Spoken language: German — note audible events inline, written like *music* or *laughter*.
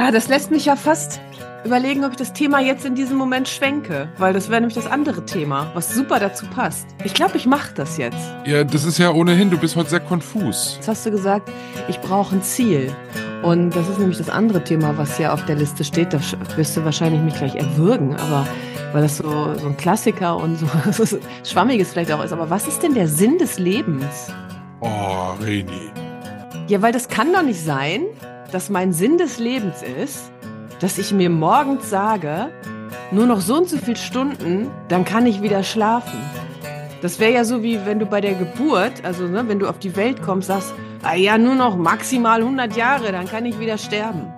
Ah, das lässt mich ja fast überlegen, ob ich das Thema jetzt in diesem Moment schwenke, weil das wäre nämlich das andere Thema, was super dazu passt. Ich glaube, ich mache das jetzt. Ja, das ist ja ohnehin, du bist heute sehr konfus. Jetzt hast du gesagt, ich brauche ein Ziel. Und das ist nämlich das andere Thema, was hier auf der Liste steht. Da wirst du wahrscheinlich mich gleich erwürgen, aber weil das so, so ein Klassiker und so, *laughs* so schwammiges vielleicht auch ist. Aber was ist denn der Sinn des Lebens? Oh, Reni. Ja, weil das kann doch nicht sein, dass mein Sinn des Lebens ist, dass ich mir morgens sage, nur noch so und so viele Stunden, dann kann ich wieder schlafen. Das wäre ja so wie wenn du bei der Geburt, also ne, wenn du auf die Welt kommst, sagst, ah ja, nur noch maximal 100 Jahre, dann kann ich wieder sterben.